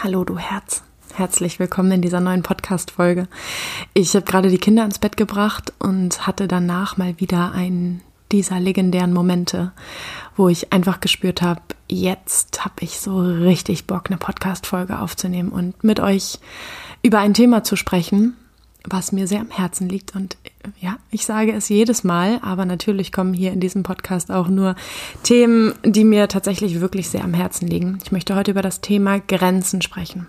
Hallo, du Herz. Herzlich willkommen in dieser neuen Podcast-Folge. Ich habe gerade die Kinder ins Bett gebracht und hatte danach mal wieder einen dieser legendären Momente, wo ich einfach gespürt habe, jetzt habe ich so richtig Bock, eine Podcast-Folge aufzunehmen und mit euch über ein Thema zu sprechen, was mir sehr am Herzen liegt. Und ja, ich sage es jedes Mal, aber natürlich kommen hier in diesem Podcast auch nur Themen, die mir tatsächlich wirklich sehr am Herzen liegen. Ich möchte heute über das Thema Grenzen sprechen.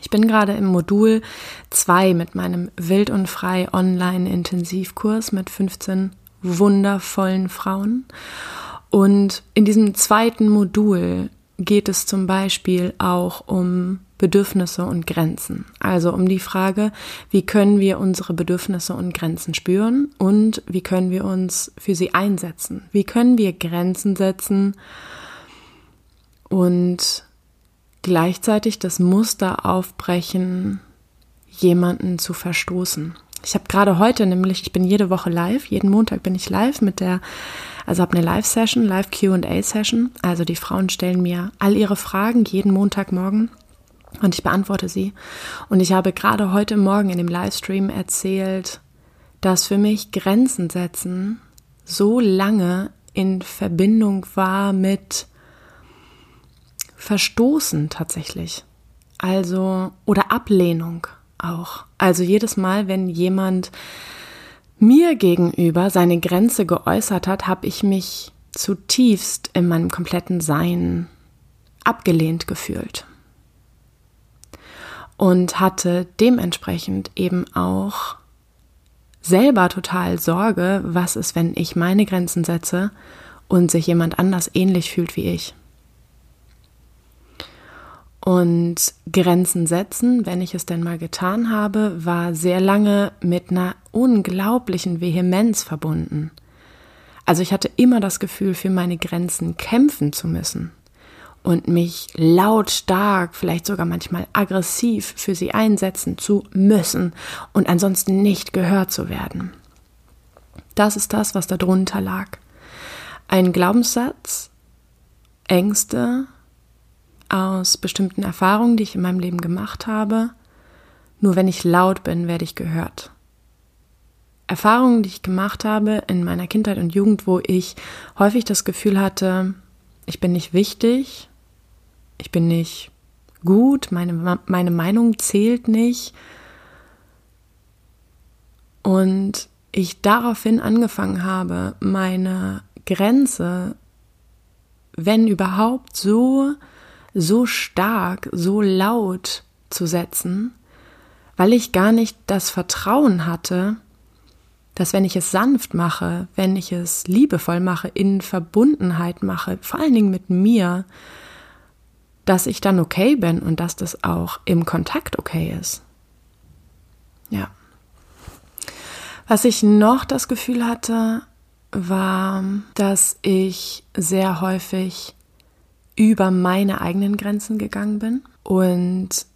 Ich bin gerade im Modul 2 mit meinem Wild und Frei Online-Intensivkurs mit 15 wundervollen Frauen. Und in diesem zweiten Modul geht es zum Beispiel auch um Bedürfnisse und Grenzen. Also um die Frage, wie können wir unsere Bedürfnisse und Grenzen spüren und wie können wir uns für sie einsetzen? Wie können wir Grenzen setzen und gleichzeitig das Muster aufbrechen, jemanden zu verstoßen? Ich habe gerade heute nämlich, ich bin jede Woche live, jeden Montag bin ich live mit der, also habe eine Live-Session, Live-QA-Session. Also die Frauen stellen mir all ihre Fragen jeden Montagmorgen und ich beantworte sie. Und ich habe gerade heute Morgen in dem Livestream erzählt, dass für mich Grenzen setzen so lange in Verbindung war mit Verstoßen tatsächlich. Also, oder Ablehnung auch. Also jedes Mal, wenn jemand mir gegenüber seine Grenze geäußert hat, habe ich mich zutiefst in meinem kompletten Sein abgelehnt gefühlt und hatte dementsprechend eben auch selber total Sorge, was ist, wenn ich meine Grenzen setze und sich jemand anders ähnlich fühlt wie ich. Und Grenzen setzen, wenn ich es denn mal getan habe, war sehr lange mit einer unglaublichen Vehemenz verbunden. Also ich hatte immer das Gefühl, für meine Grenzen kämpfen zu müssen und mich lautstark, vielleicht sogar manchmal aggressiv für sie einsetzen zu müssen und ansonsten nicht gehört zu werden. Das ist das, was darunter lag. Ein Glaubenssatz, Ängste aus bestimmten Erfahrungen, die ich in meinem Leben gemacht habe. Nur wenn ich laut bin, werde ich gehört. Erfahrungen, die ich gemacht habe in meiner Kindheit und Jugend, wo ich häufig das Gefühl hatte, ich bin nicht wichtig, ich bin nicht gut, meine, meine Meinung zählt nicht. Und ich daraufhin angefangen habe, meine Grenze, wenn überhaupt, so, so stark, so laut zu setzen, weil ich gar nicht das Vertrauen hatte, dass wenn ich es sanft mache, wenn ich es liebevoll mache, in Verbundenheit mache, vor allen Dingen mit mir, dass ich dann okay bin und dass das auch im Kontakt okay ist. Ja. Was ich noch das Gefühl hatte, war, dass ich sehr häufig über meine eigenen Grenzen gegangen bin und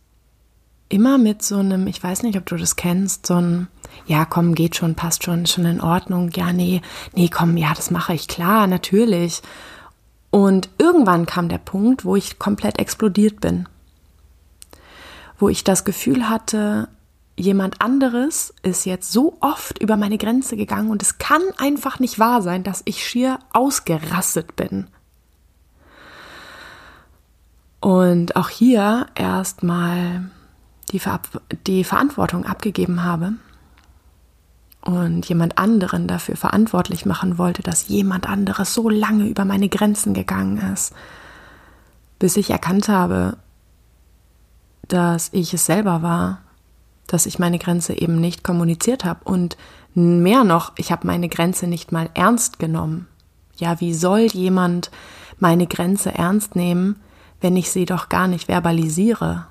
immer mit so einem, ich weiß nicht, ob du das kennst, so ein, ja, komm, geht schon, passt schon, schon in Ordnung, ja, nee, nee, komm, ja, das mache ich, klar, natürlich. Und irgendwann kam der Punkt, wo ich komplett explodiert bin. Wo ich das Gefühl hatte, jemand anderes ist jetzt so oft über meine Grenze gegangen und es kann einfach nicht wahr sein, dass ich schier ausgerastet bin. Und auch hier erstmal die, Ver die Verantwortung abgegeben habe und jemand anderen dafür verantwortlich machen wollte, dass jemand anderes so lange über meine Grenzen gegangen ist, bis ich erkannt habe, dass ich es selber war, dass ich meine Grenze eben nicht kommuniziert habe und mehr noch, ich habe meine Grenze nicht mal ernst genommen. Ja, wie soll jemand meine Grenze ernst nehmen, wenn ich sie doch gar nicht verbalisiere?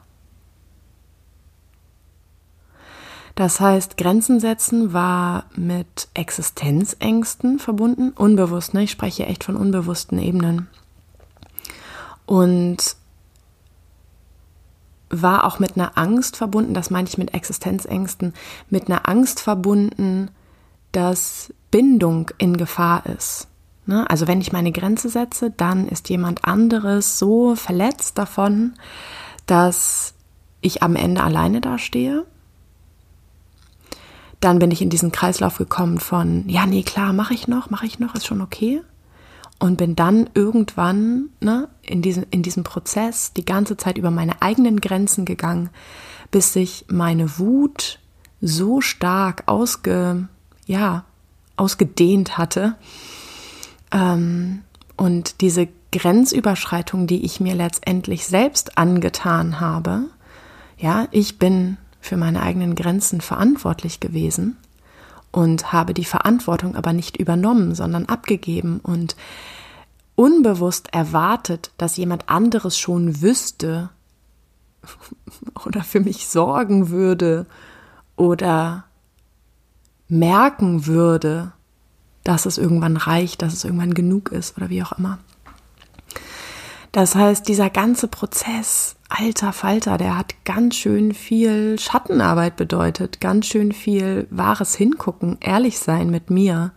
Das heißt, Grenzen setzen war mit Existenzängsten verbunden, unbewusst, ne? Ich spreche echt von unbewussten Ebenen. Und war auch mit einer Angst verbunden, das meine ich mit Existenzängsten, mit einer Angst verbunden, dass Bindung in Gefahr ist. Ne? Also wenn ich meine Grenze setze, dann ist jemand anderes so verletzt davon, dass ich am Ende alleine dastehe. Dann bin ich in diesen Kreislauf gekommen von, ja, nee, klar, mache ich noch, mache ich noch, ist schon okay. Und bin dann irgendwann ne, in, diesen, in diesem Prozess die ganze Zeit über meine eigenen Grenzen gegangen, bis sich meine Wut so stark ausge, ja, ausgedehnt hatte. Ähm, und diese Grenzüberschreitung, die ich mir letztendlich selbst angetan habe, ja, ich bin für meine eigenen Grenzen verantwortlich gewesen und habe die Verantwortung aber nicht übernommen, sondern abgegeben und unbewusst erwartet, dass jemand anderes schon wüsste oder für mich sorgen würde oder merken würde, dass es irgendwann reicht, dass es irgendwann genug ist oder wie auch immer. Das heißt, dieser ganze Prozess, alter Falter, der hat ganz schön viel Schattenarbeit bedeutet, ganz schön viel wahres Hingucken, ehrlich sein mit mir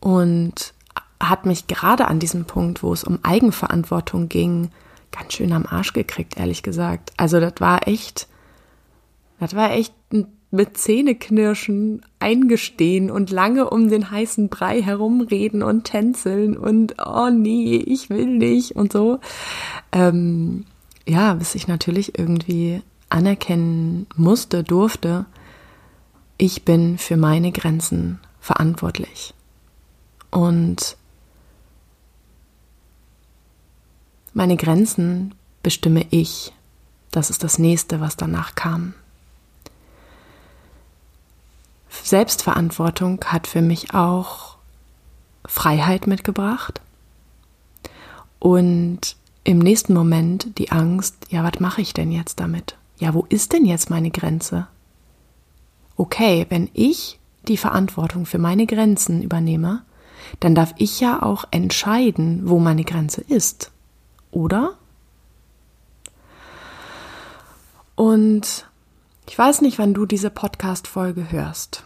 und hat mich gerade an diesem Punkt, wo es um Eigenverantwortung ging, ganz schön am Arsch gekriegt, ehrlich gesagt. Also das war echt, das war echt mit Zähneknirschen eingestehen und lange um den heißen Brei herumreden und tänzeln und oh nee, ich will nicht und so. Ähm, ja, bis ich natürlich irgendwie anerkennen musste, durfte, ich bin für meine Grenzen verantwortlich. Und meine Grenzen bestimme ich. Das ist das nächste, was danach kam. Selbstverantwortung hat für mich auch Freiheit mitgebracht und im nächsten Moment die Angst, ja, was mache ich denn jetzt damit? Ja, wo ist denn jetzt meine Grenze? Okay, wenn ich die Verantwortung für meine Grenzen übernehme, dann darf ich ja auch entscheiden, wo meine Grenze ist. Oder? Und ich weiß nicht, wann du diese Podcast-Folge hörst.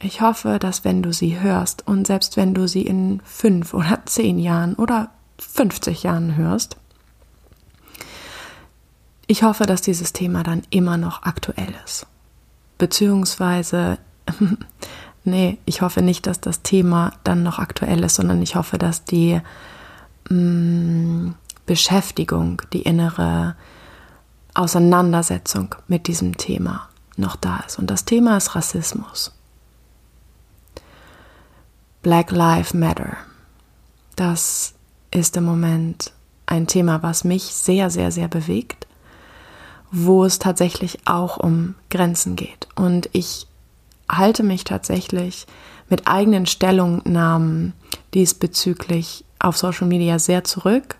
Ich hoffe, dass wenn du sie hörst und selbst wenn du sie in fünf oder zehn Jahren oder 50 Jahren hörst, ich hoffe, dass dieses Thema dann immer noch aktuell ist. Beziehungsweise, nee, ich hoffe nicht, dass das Thema dann noch aktuell ist, sondern ich hoffe, dass die mh, mm, Beschäftigung, die innere Auseinandersetzung mit diesem Thema noch da ist. Und das Thema ist Rassismus. Black Lives Matter. Das ist im Moment ein Thema, was mich sehr, sehr, sehr bewegt, wo es tatsächlich auch um Grenzen geht. Und ich halte mich tatsächlich mit eigenen Stellungnahmen diesbezüglich auf Social Media sehr zurück.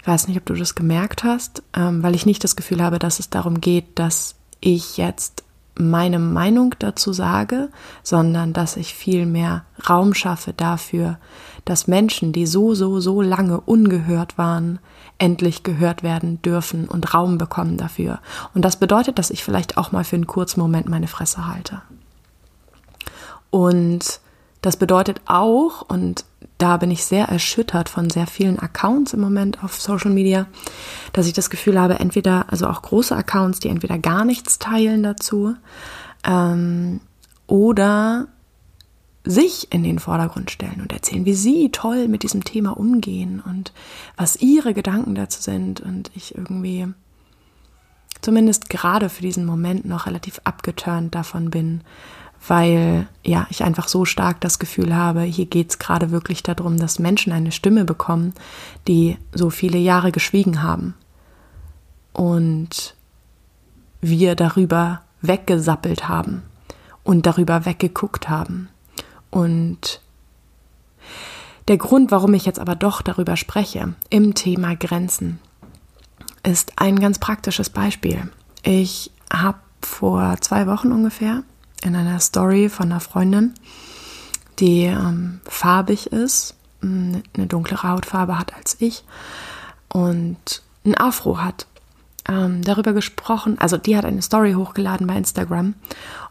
Ich weiß nicht, ob du das gemerkt hast, ähm, weil ich nicht das Gefühl habe, dass es darum geht, dass ich jetzt meine Meinung dazu sage, sondern dass ich viel mehr Raum schaffe dafür, dass Menschen, die so, so, so lange ungehört waren, endlich gehört werden dürfen und Raum bekommen dafür. Und das bedeutet, dass ich vielleicht auch mal für einen kurzen Moment meine Fresse halte. Und das bedeutet auch, und da bin ich sehr erschüttert von sehr vielen Accounts im Moment auf Social Media, dass ich das Gefühl habe, entweder, also auch große Accounts, die entweder gar nichts teilen dazu, ähm, oder sich in den Vordergrund stellen und erzählen, wie sie toll mit diesem Thema umgehen und was ihre Gedanken dazu sind und ich irgendwie zumindest gerade für diesen Moment noch relativ abgeturnt davon bin, weil ja, ich einfach so stark das Gefühl habe, hier geht es gerade wirklich darum, dass Menschen eine Stimme bekommen, die so viele Jahre geschwiegen haben. Und wir darüber weggesappelt haben und darüber weggeguckt haben. Und der Grund, warum ich jetzt aber doch darüber spreche, im Thema Grenzen, ist ein ganz praktisches Beispiel. Ich habe vor zwei Wochen ungefähr in einer Story von einer Freundin, die ähm, farbig ist, eine dunklere Hautfarbe hat als ich und ein Afro hat. Ähm, darüber gesprochen, also die hat eine Story hochgeladen bei Instagram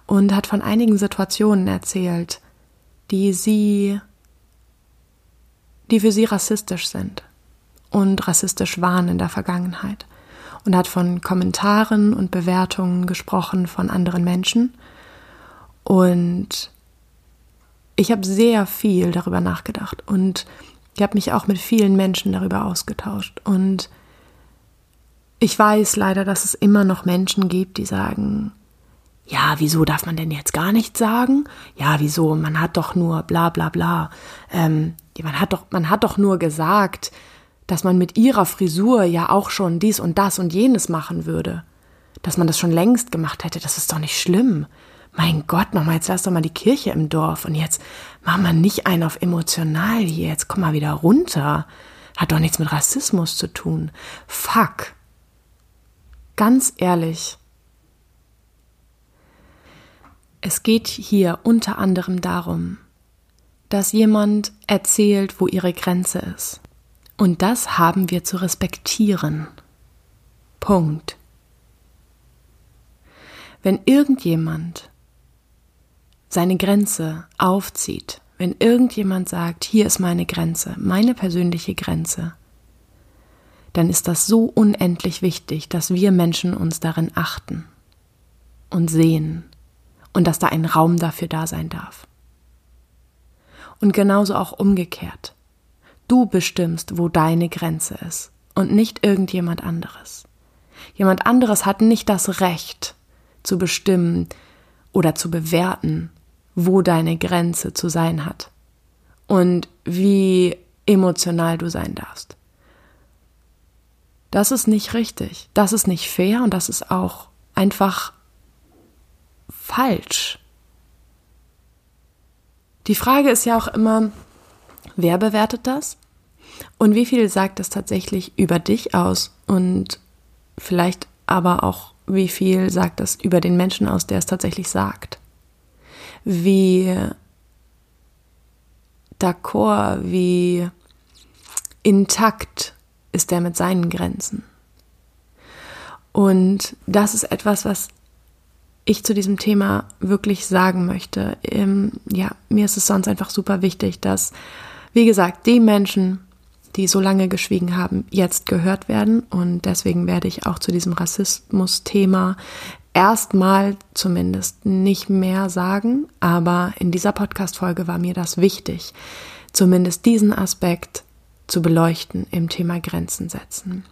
und hat von einigen Situationen erzählt, die sie, die für sie rassistisch sind. und rassistisch waren in der Vergangenheit und hat von Kommentaren und Bewertungen gesprochen von anderen Menschen. Und ich habe sehr viel darüber nachgedacht und ich habe mich auch mit vielen Menschen darüber ausgetauscht. Und ich weiß leider, dass es immer noch Menschen gibt, die sagen, ja, wieso darf man denn jetzt gar nichts sagen? Ja, wieso? Man hat doch nur bla bla bla. Ähm, man hat doch, man hat doch nur gesagt, dass man mit ihrer Frisur ja auch schon dies und das und jenes machen würde. Dass man das schon längst gemacht hätte, das ist doch nicht schlimm. Mein Gott, nochmal, jetzt lass doch mal die Kirche im Dorf und jetzt mach mal nicht einen auf emotional hier, jetzt komm mal wieder runter. Hat doch nichts mit Rassismus zu tun. Fuck. Ganz ehrlich. Es geht hier unter anderem darum, dass jemand erzählt, wo ihre Grenze ist. Und das haben wir zu respektieren. Punkt. Wenn irgendjemand seine Grenze aufzieht, wenn irgendjemand sagt, hier ist meine Grenze, meine persönliche Grenze, dann ist das so unendlich wichtig, dass wir Menschen uns darin achten und sehen und dass da ein Raum dafür da sein darf. Und genauso auch umgekehrt. Du bestimmst, wo deine Grenze ist und nicht irgendjemand anderes. Jemand anderes hat nicht das Recht zu bestimmen oder zu bewerten, wo deine Grenze zu sein hat und wie emotional du sein darfst. Das ist nicht richtig, das ist nicht fair und das ist auch einfach falsch. Die Frage ist ja auch immer, Wer bewertet das? Und wie viel sagt es tatsächlich über dich aus? Und vielleicht aber auch, wie viel sagt es über den Menschen aus, der es tatsächlich sagt? Wie d'accord, wie intakt ist er mit seinen Grenzen? Und das ist etwas, was ich zu diesem Thema wirklich sagen möchte. Ähm, ja, mir ist es sonst einfach super wichtig, dass wie gesagt, die Menschen, die so lange geschwiegen haben, jetzt gehört werden. Und deswegen werde ich auch zu diesem Rassismus-Thema erstmal zumindest nicht mehr sagen. Aber in dieser Podcast-Folge war mir das wichtig, zumindest diesen Aspekt zu beleuchten im Thema Grenzen setzen.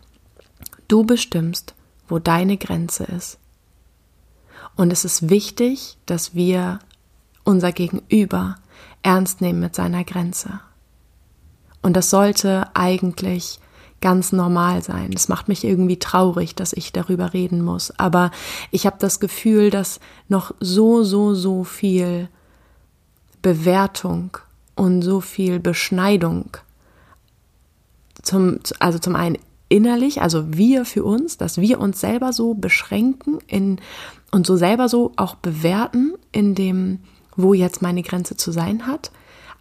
Du bestimmst, wo deine Grenze ist. Und es ist wichtig, dass wir unser Gegenüber ernst nehmen mit seiner Grenze. Und das sollte eigentlich ganz normal sein. Es macht mich irgendwie traurig, dass ich darüber reden muss. Aber ich habe das Gefühl, dass noch so, so, so viel Bewertung und so viel Beschneidung zum, also zum einen innerlich, also wir für uns, dass wir uns selber so beschränken in, und so selber so auch bewerten in dem, wo jetzt meine Grenze zu sein hat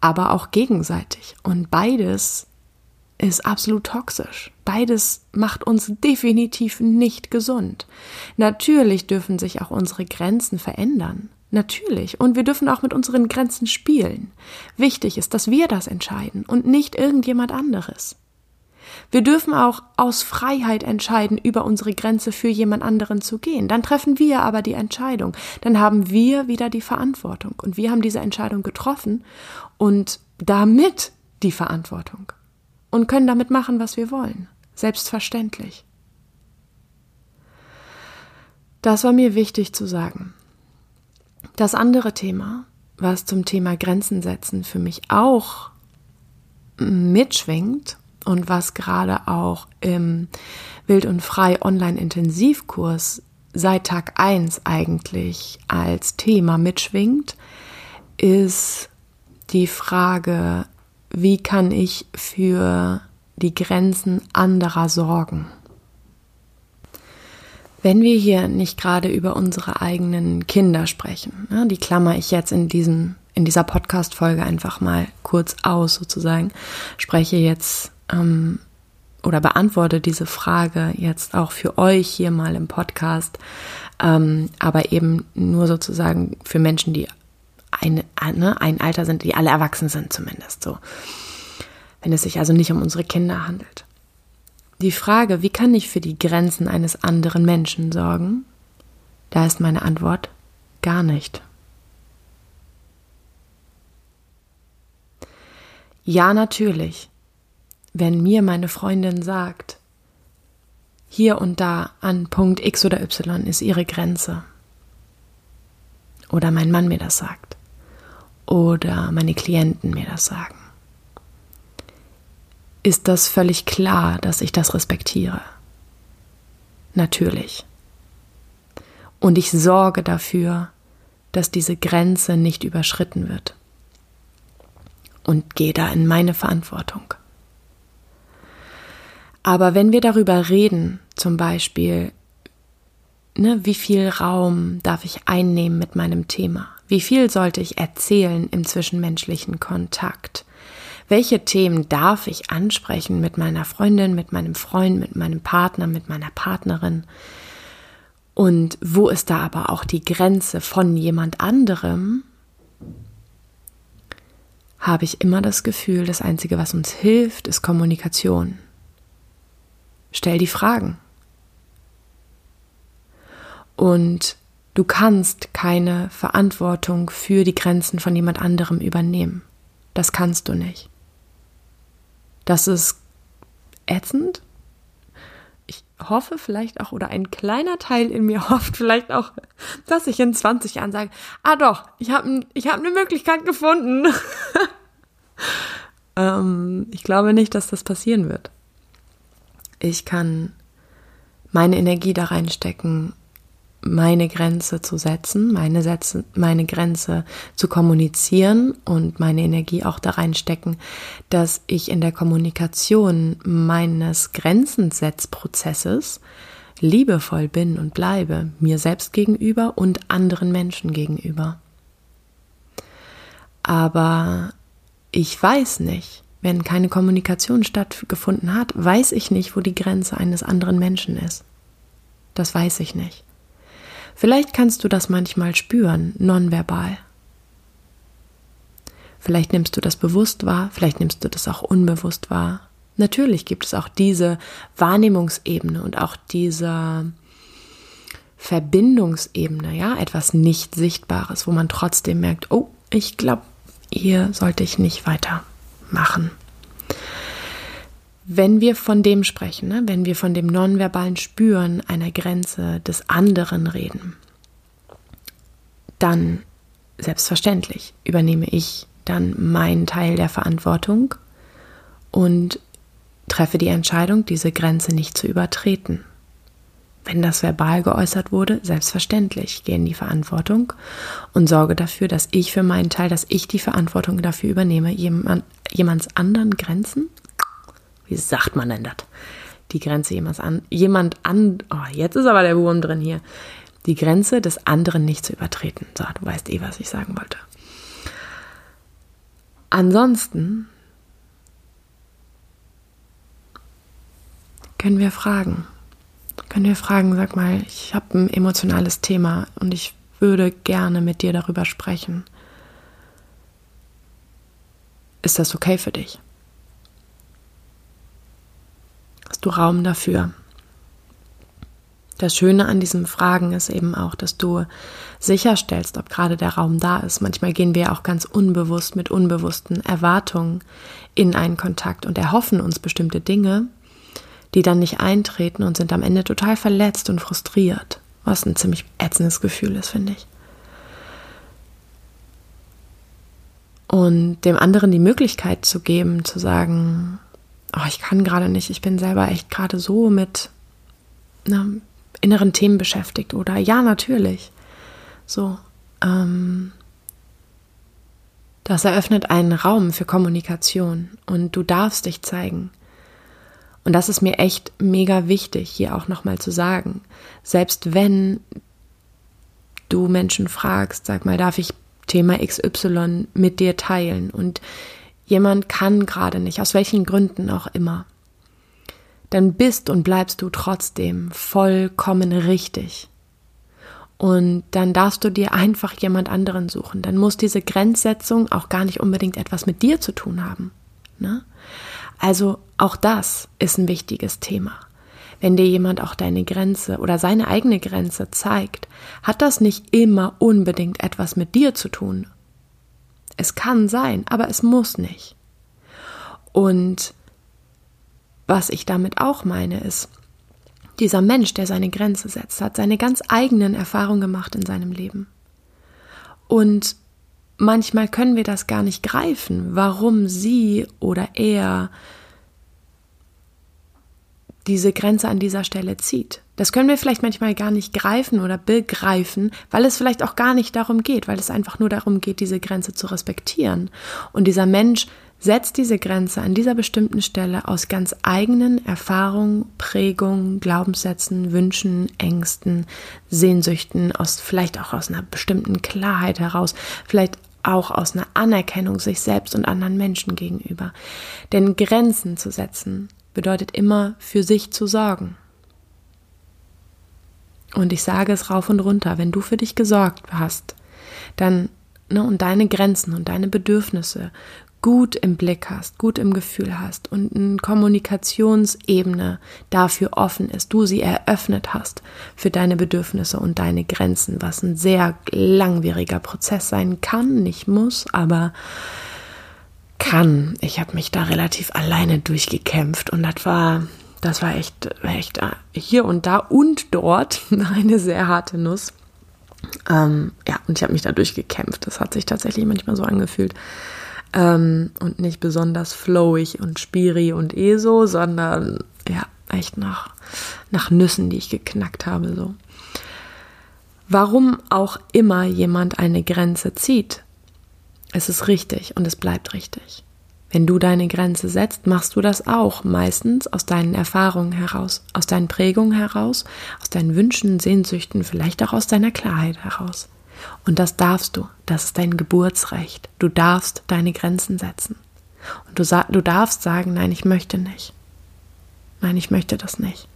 aber auch gegenseitig. Und beides ist absolut toxisch. Beides macht uns definitiv nicht gesund. Natürlich dürfen sich auch unsere Grenzen verändern. Natürlich. Und wir dürfen auch mit unseren Grenzen spielen. Wichtig ist, dass wir das entscheiden und nicht irgendjemand anderes. Wir dürfen auch aus Freiheit entscheiden, über unsere Grenze für jemand anderen zu gehen. Dann treffen wir aber die Entscheidung. Dann haben wir wieder die Verantwortung. Und wir haben diese Entscheidung getroffen und damit die Verantwortung. Und können damit machen, was wir wollen. Selbstverständlich. Das war mir wichtig zu sagen. Das andere Thema, was zum Thema Grenzen setzen für mich auch mitschwingt und was gerade auch im Wild und Frei Online-Intensivkurs seit Tag 1 eigentlich als Thema mitschwingt, ist die Frage, wie kann ich für die Grenzen anderer sorgen? Wenn wir hier nicht gerade über unsere eigenen Kinder sprechen, ne, die klammer ich jetzt in diesem in dieser Podcast-Folge einfach mal kurz aus, sozusagen, spreche jetzt ähm, oder beantworte diese Frage jetzt auch für euch hier mal im Podcast, ähm, aber eben nur sozusagen für Menschen, die eine, ne, ein Alter sind, die alle erwachsen sind zumindest so. Wenn es sich also nicht um unsere Kinder handelt. die Frage, wie kann ich für die Grenzen eines anderen Menschen sorgen? Da ist meine Antwort gar nicht. Ja, natürlich. Wenn mir meine Freundin sagt, hier und da an Punkt X oder Y ist ihre Grenze. Oder mein Mann mir das sagt. Oder meine Klienten mir das sagen. Ist das völlig klar, dass ich das respektiere? Natürlich. Und ich sorge dafür, dass diese Grenze nicht überschritten wird und gehe da in meine Verantwortung. Aber wenn wir darüber reden, zum Beispiel, ne, wie viel Raum darf ich einnehmen mit meinem Thema? Wie viel sollte ich erzählen im zwischenmenschlichen Kontakt? Welche Themen darf ich ansprechen mit meiner Freundin, mit meinem Freund, mit meinem Partner, mit meiner Partnerin? Und wo ist da aber auch die Grenze von jemand anderem, habe ich immer das Gefühl, das Einzige, was uns hilft, ist Kommunikation. Stell die Fragen. Und du kannst keine Verantwortung für die Grenzen von jemand anderem übernehmen. Das kannst du nicht. Das ist ätzend. Ich hoffe vielleicht auch, oder ein kleiner Teil in mir hofft vielleicht auch, dass ich in 20 Jahren sage, ah doch, ich habe ich hab eine Möglichkeit gefunden. ähm, ich glaube nicht, dass das passieren wird. Ich kann meine Energie da reinstecken, meine Grenze zu setzen, meine, Sätze, meine Grenze zu kommunizieren und meine Energie auch da reinstecken, dass ich in der Kommunikation meines Grenzensetzprozesses liebevoll bin und bleibe, mir selbst gegenüber und anderen Menschen gegenüber. Aber ich weiß nicht, wenn keine Kommunikation stattgefunden hat, weiß ich nicht, wo die Grenze eines anderen Menschen ist. Das weiß ich nicht. Vielleicht kannst du das manchmal spüren, nonverbal. Vielleicht nimmst du das bewusst wahr, vielleicht nimmst du das auch unbewusst wahr. Natürlich gibt es auch diese Wahrnehmungsebene und auch diese Verbindungsebene, ja, etwas nicht Sichtbares, wo man trotzdem merkt, oh, ich glaube, hier sollte ich nicht weitermachen. Wenn wir von dem sprechen, ne, wenn wir von dem nonverbalen Spüren einer Grenze des anderen reden, dann selbstverständlich übernehme ich dann meinen Teil der Verantwortung und treffe die Entscheidung, diese Grenze nicht zu übertreten. Wenn das verbal geäußert wurde, selbstverständlich gehe in die Verantwortung und sorge dafür, dass ich für meinen Teil, dass ich die Verantwortung dafür übernehme, jemand, jemands anderen Grenzen, wie sagt man denn das? Die Grenze jemands an, jemand an, oh, jetzt ist aber der Wurm drin hier, die Grenze des anderen nicht zu übertreten. So, du weißt eh, was ich sagen wollte. Ansonsten können wir fragen können wir fragen, sag mal, ich habe ein emotionales Thema und ich würde gerne mit dir darüber sprechen. Ist das okay für dich? Hast du Raum dafür? Das Schöne an diesen Fragen ist eben auch, dass du sicherstellst, ob gerade der Raum da ist. Manchmal gehen wir auch ganz unbewusst mit unbewussten Erwartungen in einen Kontakt und erhoffen uns bestimmte Dinge die dann nicht eintreten und sind am Ende total verletzt und frustriert, was ein ziemlich ätzendes Gefühl ist, finde ich. Und dem anderen die Möglichkeit zu geben, zu sagen, oh, ich kann gerade nicht, ich bin selber echt gerade so mit na, inneren Themen beschäftigt oder ja, natürlich. So, ähm, das eröffnet einen Raum für Kommunikation und du darfst dich zeigen. Und das ist mir echt mega wichtig, hier auch nochmal zu sagen. Selbst wenn du Menschen fragst, sag mal, darf ich Thema XY mit dir teilen und jemand kann gerade nicht, aus welchen Gründen auch immer, dann bist und bleibst du trotzdem vollkommen richtig. Und dann darfst du dir einfach jemand anderen suchen. Dann muss diese Grenzsetzung auch gar nicht unbedingt etwas mit dir zu tun haben. Ne? Also Auch das ist ein wichtiges Thema. Wenn dir jemand auch deine Grenze oder seine eigene Grenze zeigt, hat das nicht immer unbedingt etwas mit dir zu tun. Es kann sein, aber es muss nicht. Und was ich damit auch meine, ist, dieser Mensch, der seine Grenze setzt, hat seine ganz eigenen Erfahrungen gemacht in seinem Leben. Und manchmal können wir das gar nicht greifen, warum sie oder er diese Grenze an dieser Stelle zieht. Das können wir vielleicht manchmal gar nicht greifen oder begreifen, weil es vielleicht auch gar nicht darum geht, weil es einfach nur darum geht, diese Grenze zu respektieren. Und dieser Mensch setzt diese Grenze an dieser bestimmten Stelle aus ganz eigenen Erfahrungen, Prägungen, Glaubenssätzen, Wünschen, Ängsten, Sehnsüchten, aus vielleicht auch aus einer bestimmten Klarheit heraus, vielleicht auch aus einer Anerkennung sich selbst und anderen Menschen gegenüber. Denn Grenzen zu setzen bedeutet immer für sich zu sorgen. Und ich sage es rauf und runter, wenn du für dich gesorgt hast, dann ne, und deine Grenzen und deine Bedürfnisse gut im Blick hast, gut im Gefühl hast und eine Kommunikationsebene dafür offen ist, du sie eröffnet hast für deine Bedürfnisse und deine Grenzen, was ein sehr langwieriger Prozess sein kann, nicht muss, aber kann. Ich habe mich da relativ alleine durchgekämpft und das war, das war echt, echt hier und da und dort eine sehr harte Nuss. Ähm, ja, und ich habe mich da durchgekämpft. Das hat sich tatsächlich manchmal so angefühlt. Ähm, und nicht besonders flowig und spiri und eh so, sondern ja, echt nach, nach Nüssen, die ich geknackt habe, so. Warum auch immer jemand eine Grenze zieht, es ist richtig und es bleibt richtig. Wenn du deine Grenze setzt, machst du das auch meistens aus deinen Erfahrungen heraus, aus deinen Prägungen heraus, aus deinen Wünschen, Sehnsüchten, vielleicht auch aus deiner Klarheit heraus. Und das darfst du. Das ist dein Geburtsrecht. Du darfst deine Grenzen setzen. Und du, du darfst sagen, nein, ich möchte nicht. Nein, ich möchte das nicht.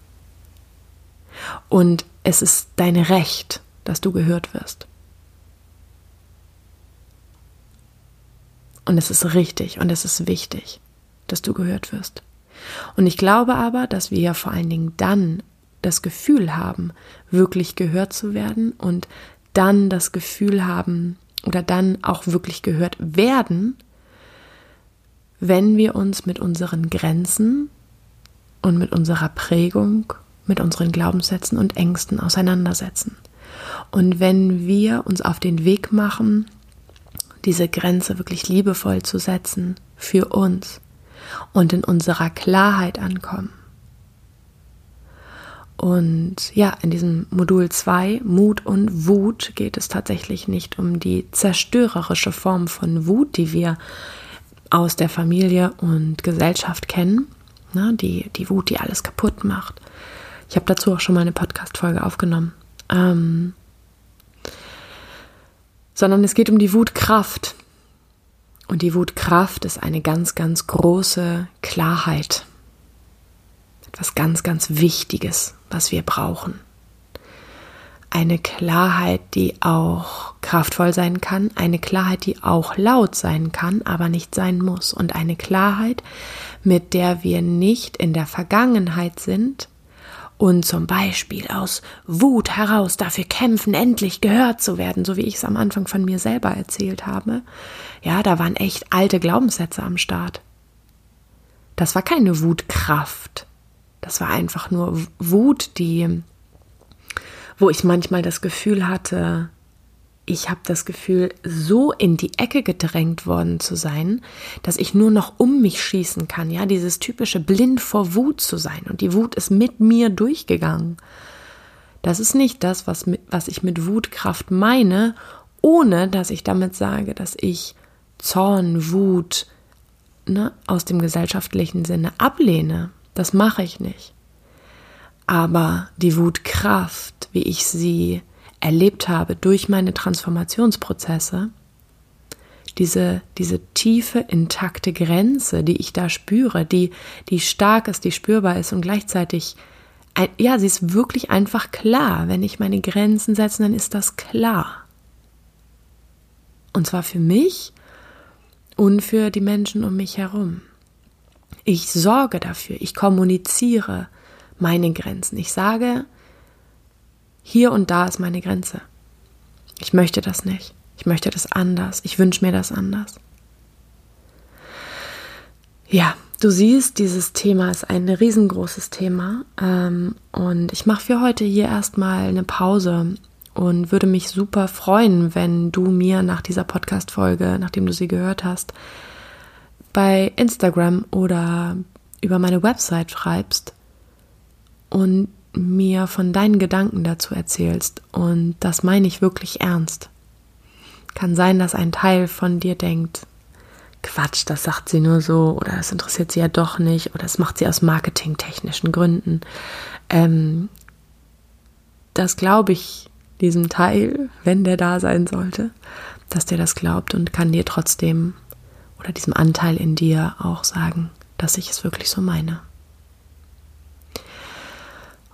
Und es ist dein Recht, dass du gehört wirst. Und es ist richtig und es ist wichtig, dass du gehört wirst. Und ich glaube aber, dass wir vor allen Dingen dann das Gefühl haben, wirklich gehört zu werden und dann das Gefühl haben oder dann auch wirklich gehört werden, wenn wir uns mit unseren Grenzen und mit unserer Prägung, mit unseren Glaubenssätzen und Ängsten auseinandersetzen. Und wenn wir uns auf den Weg machen, diese Grenze wirklich liebevoll zu setzen für uns und in unserer Klarheit ankommen. Und ja, in diesem Modul 2, Mut und Wut, geht es tatsächlich nicht um die zerstörerische Form von Wut, die wir aus der Familie und Gesellschaft kennen. Ne, die, die Wut, die alles kaputt macht. Ich habe dazu auch schon mal eine Podcast-Folge aufgenommen. Ähm, sondern es geht um die Wutkraft. Und die Wutkraft ist eine ganz, ganz große Klarheit. Etwas ganz, ganz Wichtiges, was wir brauchen. Eine Klarheit, die auch kraftvoll sein kann, eine Klarheit, die auch laut sein kann, aber nicht sein muss. Und eine Klarheit, mit der wir nicht in der Vergangenheit sind, und zum Beispiel aus Wut heraus dafür kämpfen, endlich gehört zu werden, so wie ich es am Anfang von mir selber erzählt habe, ja, da waren echt alte Glaubenssätze am Start. Das war keine Wutkraft. Das war einfach nur Wut, die, wo ich manchmal das Gefühl hatte, ich habe das Gefühl, so in die Ecke gedrängt worden zu sein, dass ich nur noch um mich schießen kann. Ja, dieses typische blind vor Wut zu sein. Und die Wut ist mit mir durchgegangen. Das ist nicht das, was, mit, was ich mit Wutkraft meine, ohne dass ich damit sage, dass ich Zorn, Wut ne, aus dem gesellschaftlichen Sinne ablehne. Das mache ich nicht. Aber die Wutkraft, wie ich sie erlebt habe durch meine Transformationsprozesse, diese, diese tiefe, intakte Grenze, die ich da spüre, die, die stark ist, die spürbar ist und gleichzeitig, ja, sie ist wirklich einfach klar. Wenn ich meine Grenzen setze, dann ist das klar. Und zwar für mich und für die Menschen um mich herum. Ich sorge dafür, ich kommuniziere meine Grenzen. Ich sage, hier und da ist meine Grenze. Ich möchte das nicht. Ich möchte das anders. Ich wünsche mir das anders. Ja, du siehst, dieses Thema ist ein riesengroßes Thema. Ähm, und ich mache für heute hier erstmal eine Pause und würde mich super freuen, wenn du mir nach dieser Podcast-Folge, nachdem du sie gehört hast, bei Instagram oder über meine Website schreibst und mir von deinen Gedanken dazu erzählst. Und das meine ich wirklich ernst. Kann sein, dass ein Teil von dir denkt, Quatsch, das sagt sie nur so oder das interessiert sie ja doch nicht oder das macht sie aus marketingtechnischen Gründen. Ähm, das glaube ich diesem Teil, wenn der da sein sollte, dass der das glaubt und kann dir trotzdem oder diesem Anteil in dir auch sagen, dass ich es wirklich so meine.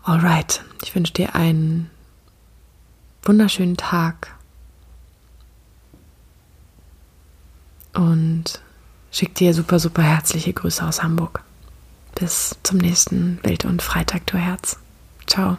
Alright, ich wünsche dir einen wunderschönen Tag und schicke dir super, super herzliche Grüße aus Hamburg. Bis zum nächsten Bild und Freitag, du Herz. Ciao.